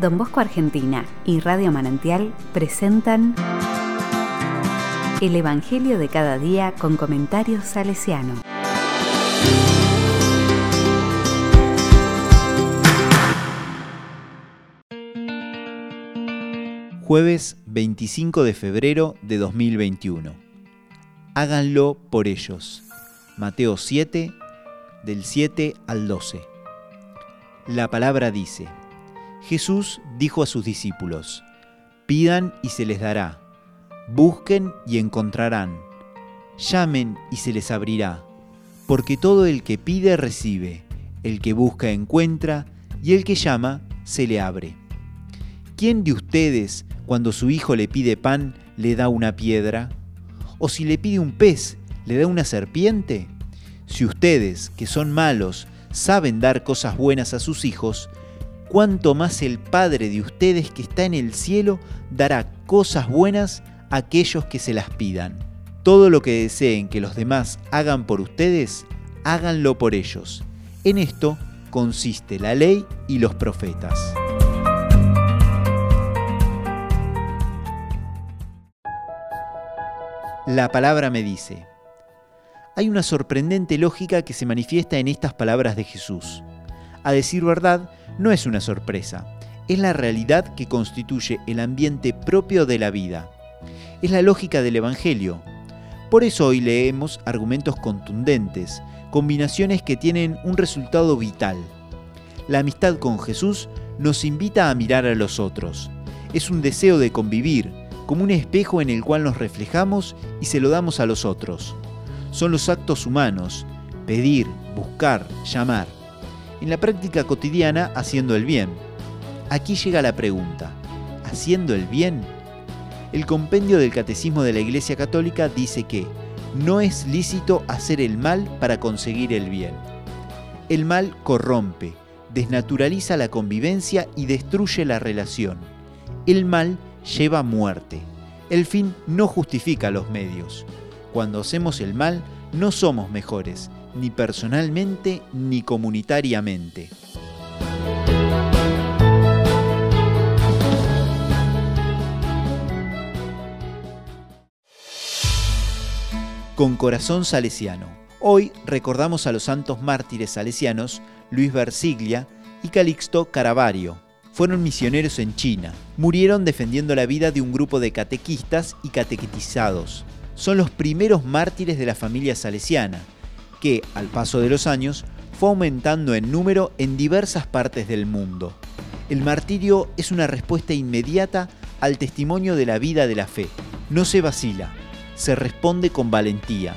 Don Bosco Argentina y Radio Manantial presentan El Evangelio de cada día con comentarios salesiano. Jueves 25 de febrero de 2021. Háganlo por ellos. Mateo 7, del 7 al 12. La palabra dice, Jesús dijo a sus discípulos, pidan y se les dará, busquen y encontrarán, llamen y se les abrirá, porque todo el que pide recibe, el que busca encuentra, y el que llama se le abre. ¿Quién de ustedes, cuando su hijo le pide pan, le da una piedra? ¿O si le pide un pez, le da una serpiente? Si ustedes, que son malos, saben dar cosas buenas a sus hijos, cuánto más el Padre de ustedes que está en el cielo dará cosas buenas a aquellos que se las pidan. Todo lo que deseen que los demás hagan por ustedes, háganlo por ellos. En esto consiste la ley y los profetas. La palabra me dice, hay una sorprendente lógica que se manifiesta en estas palabras de Jesús. A decir verdad, no es una sorpresa, es la realidad que constituye el ambiente propio de la vida. Es la lógica del Evangelio. Por eso hoy leemos argumentos contundentes, combinaciones que tienen un resultado vital. La amistad con Jesús nos invita a mirar a los otros. Es un deseo de convivir, como un espejo en el cual nos reflejamos y se lo damos a los otros. Son los actos humanos, pedir, buscar, llamar en la práctica cotidiana haciendo el bien. Aquí llega la pregunta, ¿haciendo el bien? El compendio del Catecismo de la Iglesia Católica dice que no es lícito hacer el mal para conseguir el bien. El mal corrompe, desnaturaliza la convivencia y destruye la relación. El mal lleva muerte. El fin no justifica los medios. Cuando hacemos el mal, no somos mejores, ni personalmente ni comunitariamente. Con corazón salesiano. Hoy recordamos a los santos mártires salesianos Luis Versiglia y Calixto Caravario. Fueron misioneros en China. Murieron defendiendo la vida de un grupo de catequistas y catequetizados. Son los primeros mártires de la familia salesiana que, al paso de los años, fue aumentando en número en diversas partes del mundo. El martirio es una respuesta inmediata al testimonio de la vida de la fe. No se vacila, se responde con valentía.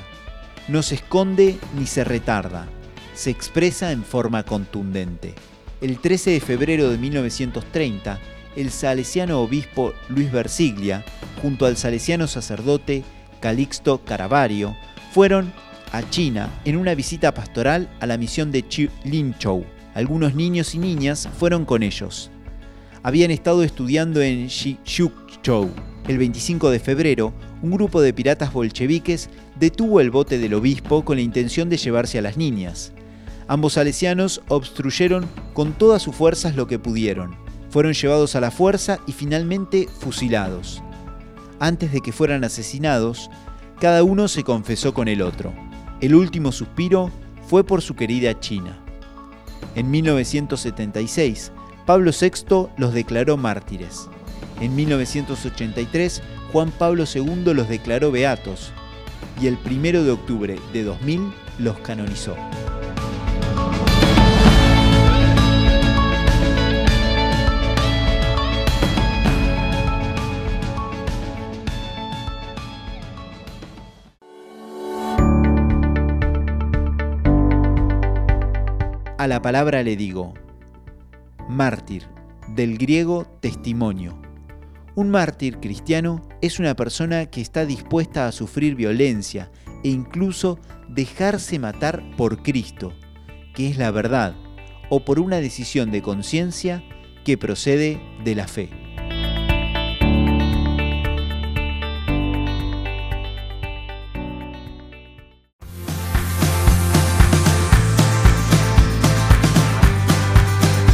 No se esconde ni se retarda, se expresa en forma contundente. El 13 de febrero de 1930, el salesiano obispo Luis Versiglia, junto al salesiano sacerdote Calixto Caravario, fueron a China en una visita pastoral a la misión de Linzhou. Algunos niños y niñas fueron con ellos. Habían estado estudiando en Xuzhou. El 25 de febrero, un grupo de piratas bolcheviques detuvo el bote del obispo con la intención de llevarse a las niñas. Ambos salesianos obstruyeron con todas sus fuerzas lo que pudieron. Fueron llevados a la fuerza y finalmente fusilados. Antes de que fueran asesinados, cada uno se confesó con el otro. El último suspiro fue por su querida China. En 1976, Pablo VI los declaró mártires. En 1983, Juan Pablo II los declaró beatos. Y el 1 de octubre de 2000 los canonizó. A la palabra le digo, mártir, del griego testimonio. Un mártir cristiano es una persona que está dispuesta a sufrir violencia e incluso dejarse matar por Cristo, que es la verdad, o por una decisión de conciencia que procede de la fe.